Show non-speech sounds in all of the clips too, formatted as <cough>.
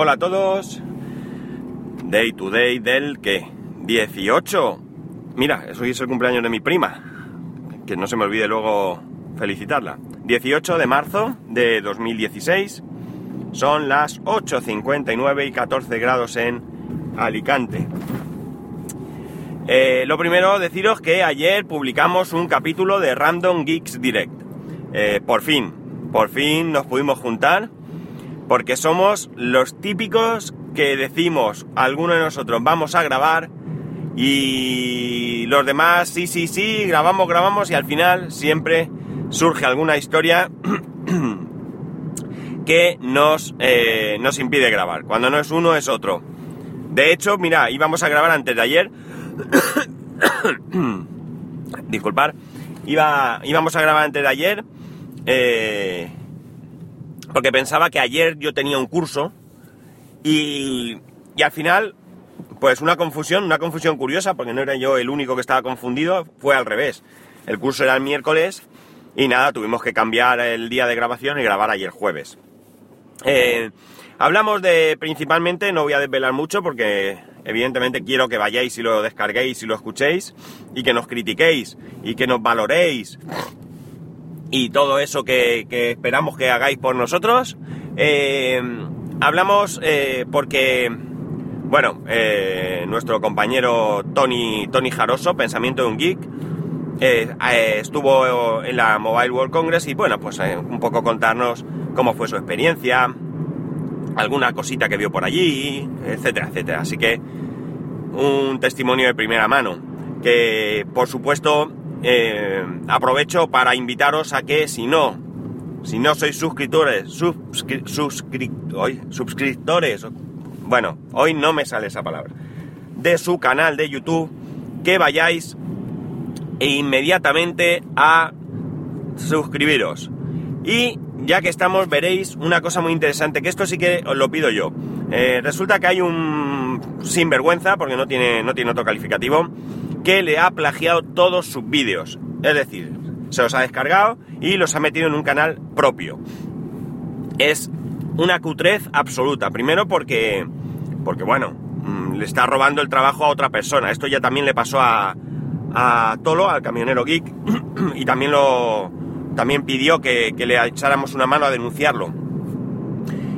Hola a todos. Day to day del que 18. Mira, hoy es el cumpleaños de mi prima. Que no se me olvide luego felicitarla. 18 de marzo de 2016. Son las 8.59 y 14 grados en Alicante. Eh, lo primero, deciros que ayer publicamos un capítulo de Random Geeks Direct. Eh, por fin, por fin nos pudimos juntar porque somos los típicos que decimos, alguno de nosotros vamos a grabar y los demás sí, sí, sí, grabamos, grabamos y al final siempre surge alguna historia <clears throat> que nos, eh, nos impide grabar. Cuando no es uno es otro. De hecho, mira, íbamos a grabar antes de ayer. <coughs> Disculpar. Iba, íbamos a grabar antes de ayer. Eh, porque pensaba que ayer yo tenía un curso y, y al final, pues una confusión, una confusión curiosa, porque no era yo el único que estaba confundido, fue al revés. El curso era el miércoles y nada, tuvimos que cambiar el día de grabación y grabar ayer jueves. Eh, hablamos de principalmente, no voy a desvelar mucho porque evidentemente quiero que vayáis y lo descarguéis y lo escuchéis y que nos critiquéis y que nos valoréis y todo eso que, esperamos que hagáis por nosotros. Eh, hablamos eh, porque, bueno, eh, nuestro compañero Tony, Tony Jaroso, Pensamiento de un Geek, estuvo en la Mobile World Congress y, bueno, pues un poco contarnos cómo fue su experiencia, alguna cosita que vio por allí, etcétera, etcétera. Así que un testimonio de primera mano, que por supuesto eh, aprovecho para invitaros a que si no, si no sois suscriptores, suscriptores, bueno, hoy no me sale esa palabra, de su canal de YouTube, que vayáis inmediatamente a suscribiros. Y ya que estamos, veréis una cosa muy interesante, que esto sí que os lo pido yo. Eh, resulta que hay un sinvergüenza, porque no tiene, no tiene otro calificativo, que le ha plagiado todos sus vídeos. Es decir, se los ha descargado y los ha metido en un canal propio. Es una cutrez absoluta. Primero porque, porque bueno, mm, le está robando el trabajo a otra persona. Esto ya también le pasó a, a Tolo, al camionero geek, <clears throat> y también lo también pidió que, le echáramos una mano a denunciarlo.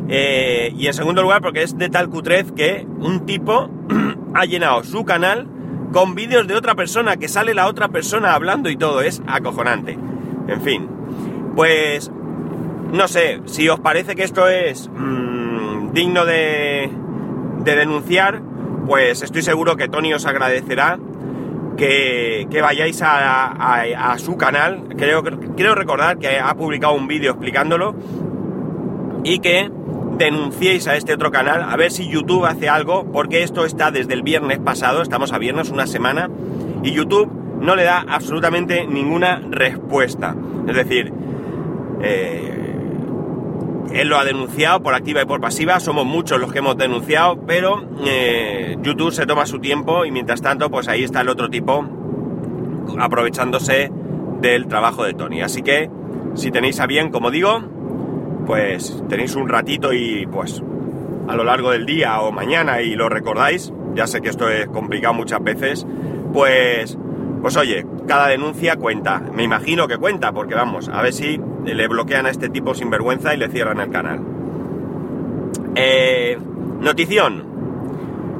Eh, y en segundo lugar, porque es de tal cutrez que un tipo <clears throat> ha llenado su canal con vídeos de otra persona, que sale la otra persona hablando y todo, es acojonante. En fin, pues no sé, si os parece que esto es mm, digno de, de, denunciar, pues estoy seguro que Tony os agradecerá que, vayáis a, su canal. Creo, quiero recordar que ha publicado un vídeo explicándolo y que denunciéis a este otro canal, a ver si YouTube hace algo, porque esto está desde el viernes pasado, estamos a viernes, una semana, y YouTube no le da absolutamente ninguna respuesta. Es decir, eh, él lo ha denunciado por activa y por pasiva, somos muchos los que hemos denunciado, pero eh, YouTube se toma su tiempo y mientras tanto, pues ahí está el otro tipo aprovechándose del trabajo de Tony. Así que, si tenéis a bien, como digo, pues tenéis un ratito y pues a lo largo del día o mañana y lo recordáis, ya sé que esto es complicado muchas veces, pues, pues oye, cada denuncia cuenta, me imagino que cuenta, porque vamos, a ver si le bloquean a este tipo sin vergüenza y le cierran el canal. Eh, notición,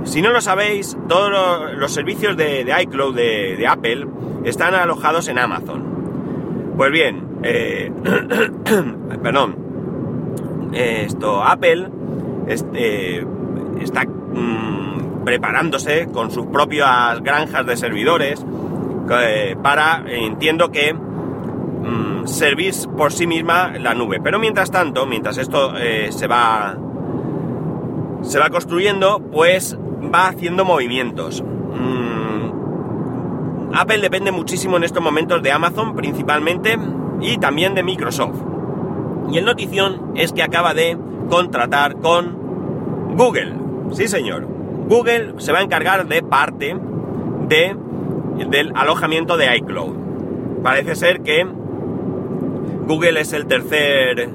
si no lo sabéis, todos los, servicios de, iCloud de, Apple están alojados en Amazon. Pues bien, eh, <coughs> perdón, esto Apple este, está mm, preparándose con sus propias granjas de servidores eh, para, entiendo que, mm, servir por sí misma la nube. Pero mientras tanto, mientras esto eh, se va se va construyendo, pues va haciendo movimientos. Mm, Apple depende muchísimo en estos momentos de Amazon principalmente y también de Microsoft. Y el notición es que acaba de contratar con Google. Sí, señor. Google se va a encargar de parte de, del alojamiento de iCloud. Parece ser que Google es el tercer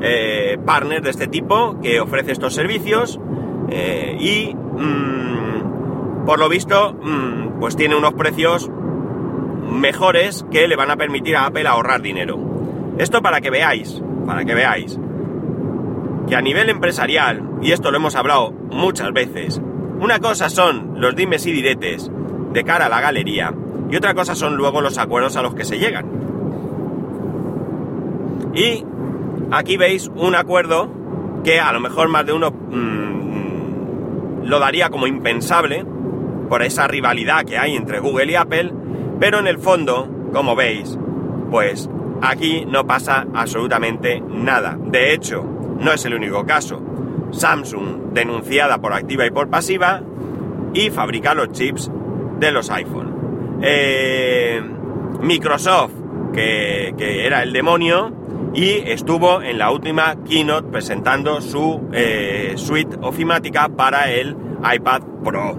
eh, partner de este tipo que ofrece estos servicios eh, y mm, por lo visto mm, pues tiene unos precios mejores que le van a permitir a Apple ahorrar dinero. Esto para que veáis, para que veáis que a nivel empresarial, y esto lo hemos hablado muchas veces, una cosa son los dimes y diretes de cara a la galería y otra cosa son luego los acuerdos a los que se llegan. Y aquí veis un acuerdo que a lo mejor más de uno mm, lo daría como impensable por esa rivalidad que hay entre Google y Apple, pero en el fondo, como veis, pues aquí no pasa absolutamente nada. De hecho, no es el único caso. Samsung denunciada por activa y por pasiva y fabrica los chips de los iPhone. Eh, Microsoft, que, era el demonio, y estuvo en la última keynote presentando su eh, suite ofimática para el iPad Pro.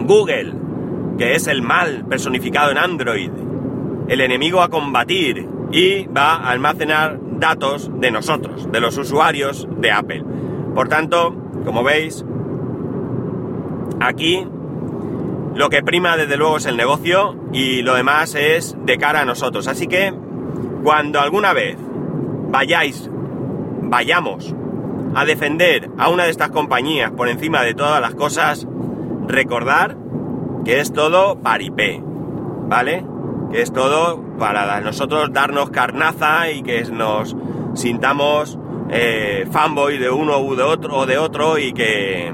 Google, que es el mal personificado en Android, el enemigo a combatir y va a almacenar datos de nosotros, de los usuarios de Apple. Por tanto, como veis, aquí lo que prima desde luego es el negocio y lo demás es de cara a nosotros. Así que cuando alguna vez vayáis, vayamos a defender a una de estas compañías por encima de todas las cosas, recordar que es todo paripé, ¿vale? Que es todo para nosotros darnos carnaza y que nos sintamos eh, fanboy de uno u de otro o de otro y que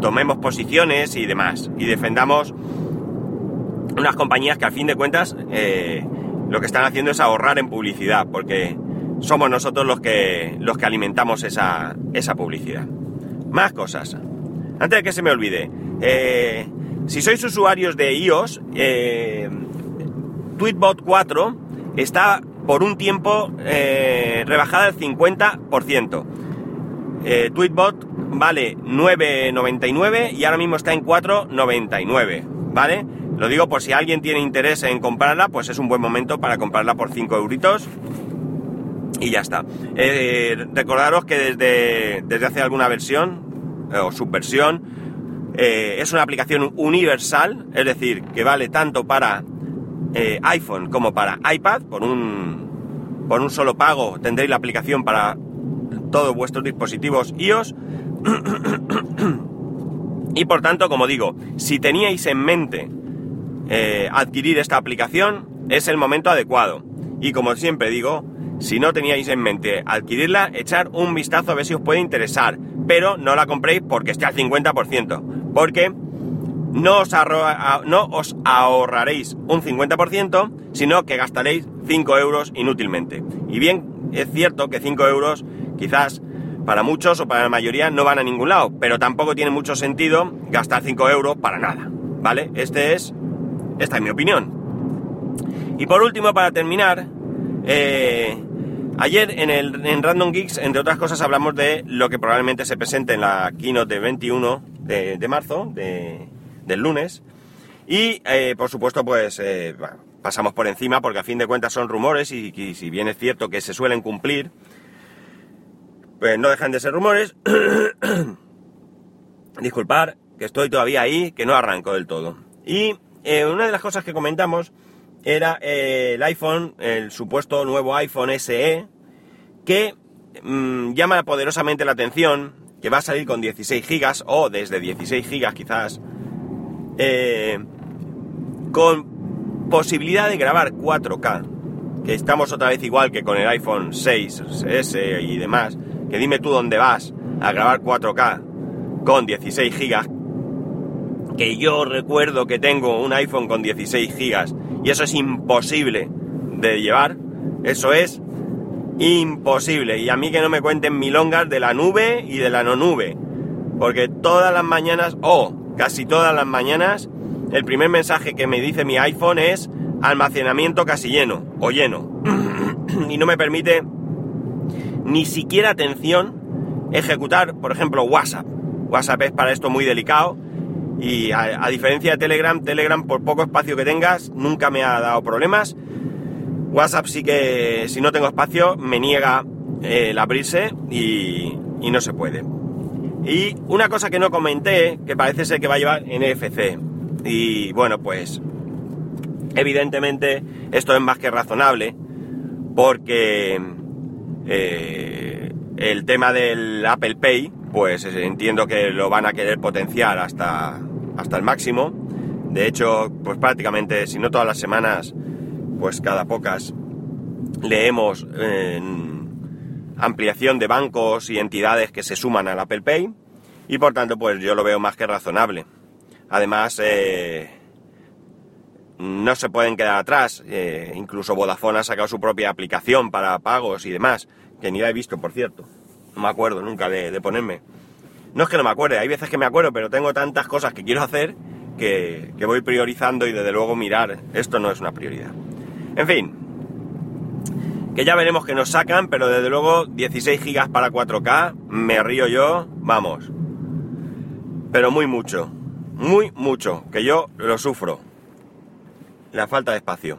tomemos posiciones y demás. Y defendamos unas compañías que al fin de cuentas eh, lo que están haciendo es ahorrar en publicidad porque somos nosotros los que los que alimentamos esa, esa publicidad. Más cosas. Antes de que se me olvide eh, si sois usuarios de iOS Tweetbot 4 está por un tiempo eh, rebajada al 50%. Eh, Tweetbot vale 9,99 y ahora mismo está en 4,99, ¿vale? Lo digo por si alguien tiene interés en comprarla, pues es un buen momento para comprarla por 5 euritos. Y ya está. Eh, recordaros que desde, desde hace alguna versión, o subversión, es una aplicación universal, es decir, que vale tanto para iPhone como para iPad, por un, un solo pago tendréis la aplicación para todos vuestros dispositivos iOS. <coughs> y por tanto, como digo, si teníais en mente eh, adquirir esta aplicación, es el momento adecuado. Y como siempre digo, si no teníais en mente adquirirla, echar un vistazo a ver si os puede interesar. Pero no la compréis porque esté al 50%. Porque no os, no os ahorraréis un 50%, sino que gastaréis 5 euros inútilmente. Y bien, es cierto que 5 euros quizás para muchos o para la mayoría no van a ningún lado, pero tampoco tiene mucho sentido gastar 5 euros para nada, ¿vale? Este es, esta es mi opinión. Y por último, para terminar, eh, ayer en, el, en Random Geeks, entre otras cosas, hablamos de lo que probablemente se presente en la keynote de 21 de, marzo, del lunes, y eh, por supuesto, pues eh, pasamos por encima porque a fin de cuentas son rumores y, si bien es cierto que se suelen cumplir, pues no dejan de ser rumores. <coughs> Disculpar, que estoy todavía ahí, que no arranco del todo. Y eh, una de las cosas que comentamos era el iPhone, el supuesto nuevo iPhone SE, que mm, llama poderosamente la atención, que va a salir con 16 GB o desde 16 GB quizás, eh, con posibilidad de grabar 4K, que estamos otra vez igual que con el iPhone 6S y demás, que dime tú dónde vas a grabar 4K con 16 GB, que yo recuerdo que tengo un iPhone con 16 GB y eso es imposible de llevar, eso es imposible. Y a mí que no me cuenten milongas de la nube y de la no nube, porque todas las mañanas, o casi todas las mañanas, el primer mensaje que me dice mi iPhone es almacenamiento casi lleno o lleno. <clears throat> y no me permite ni siquiera atención ejecutar, por ejemplo, WhatsApp. WhatsApp es para esto muy delicado y a, diferencia de Telegram, Telegram por poco espacio que tengas nunca me ha dado problemas. WhatsApp sí que si no tengo espacio me niega el abrirse y, y no se puede. Y una cosa que no comenté, que parece ser que va a llevar NFC. Y bueno, pues evidentemente esto es más que razonable porque eh, el tema del Apple Pay, pues entiendo que lo van a querer potenciar hasta, hasta el máximo. De hecho, pues prácticamente, si no todas las semanas, pues cada pocas leemos ampliación de bancos y entidades que se suman al Apple Pay y por tanto pues yo lo veo más que razonable. Además, eh, no se pueden quedar atrás. Eh, incluso Vodafone ha sacado su propia aplicación para pagos y demás, que ni la he visto, por cierto. No me acuerdo nunca de, de ponerme. No es que no me acuerde, hay veces que me acuerdo, pero tengo tantas cosas que quiero hacer que, que voy priorizando y desde luego mirar, esto no es una prioridad. En fin, que ya veremos que nos sacan, pero desde luego 16 gigas para 4K, me río yo, vamos. Pero muy mucho, muy mucho, que yo lo sufro la falta de espacio.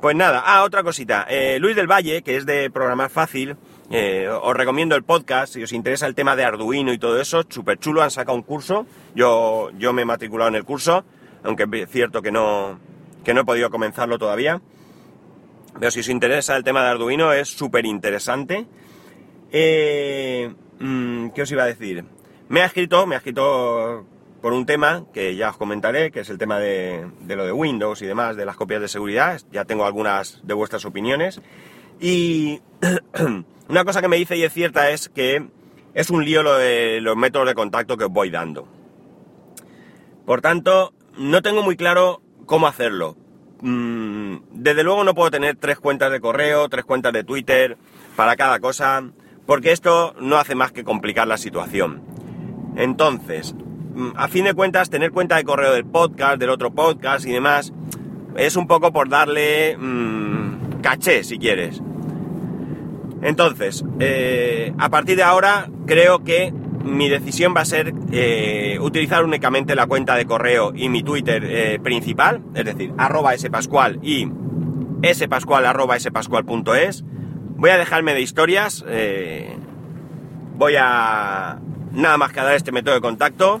Pues nada, ah, otra cosita. Eh, Luis del Valle, que es de Programar Fácil, eh, os recomiendo el podcast, si os interesa el tema de Arduino y todo eso, súper chulo, han sacado un curso, yo, yo me he matriculado en el curso, aunque es cierto que no, que no he podido comenzarlo todavía. Pero si os interesa el tema de Arduino es súper interesante. Eh, mm, ¿Qué os iba a decir? Me ha escrito, me ha escrito por un tema que ya os comentaré, que es el tema de, lo de Windows y demás, de las copias de seguridad. Ya tengo algunas de vuestras opiniones. Y <clears throat> una cosa que me dice y es cierta es que es un lío lo de los métodos de contacto que os voy dando. Por tanto, no tengo muy claro cómo hacerlo. Mm, desde luego no puedo tener tres cuentas de correo, tres cuentas de Twitter para cada cosa, porque esto no hace más que complicar la situación. Entonces, Mm, a fin de cuentas, tener cuenta de correo del podcast, del otro podcast y demás, es un poco por darle mmm, caché, si quieres. Entonces, eh, a partir de ahora, creo que mi decisión va a ser eh, utilizar únicamente la cuenta de correo y mi Twitter eh, principal, es decir, arroba spascual y spascual arroba spascual.es. Voy a dejarme de historias, voy a nada más que dar este método de contacto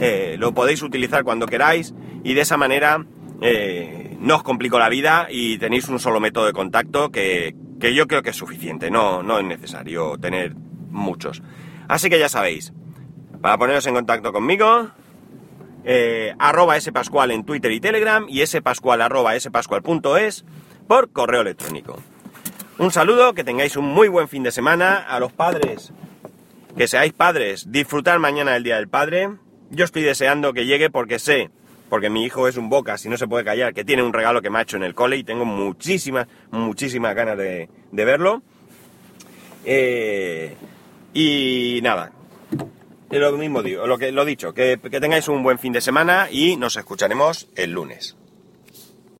eh, lo podéis utilizar cuando queráis y de esa manera eh, no os complico la vida y tenéis un solo método de contacto que, yo creo que es suficiente, no, no es necesario tener muchos. Así que ya sabéis, para poneros en contacto conmigo, eh, arroba spascual en Twitter y Telegram y spascual arroba spascual.es por correo electrónico. Un saludo, que tengáis un muy buen fin de semana a los padres, que seáis padres, disfrutar mañana el Día del Padre yo estoy deseando que llegue porque sé, porque mi hijo es un boca, si no se puede callar, que tiene un regalo que me ha hecho en el cole y tengo muchísimas, muchísimas ganas de, verlo. Eh, y nada, lo mismo digo, lo que lo dicho, que, que tengáis un buen fin de semana y nos escucharemos el lunes.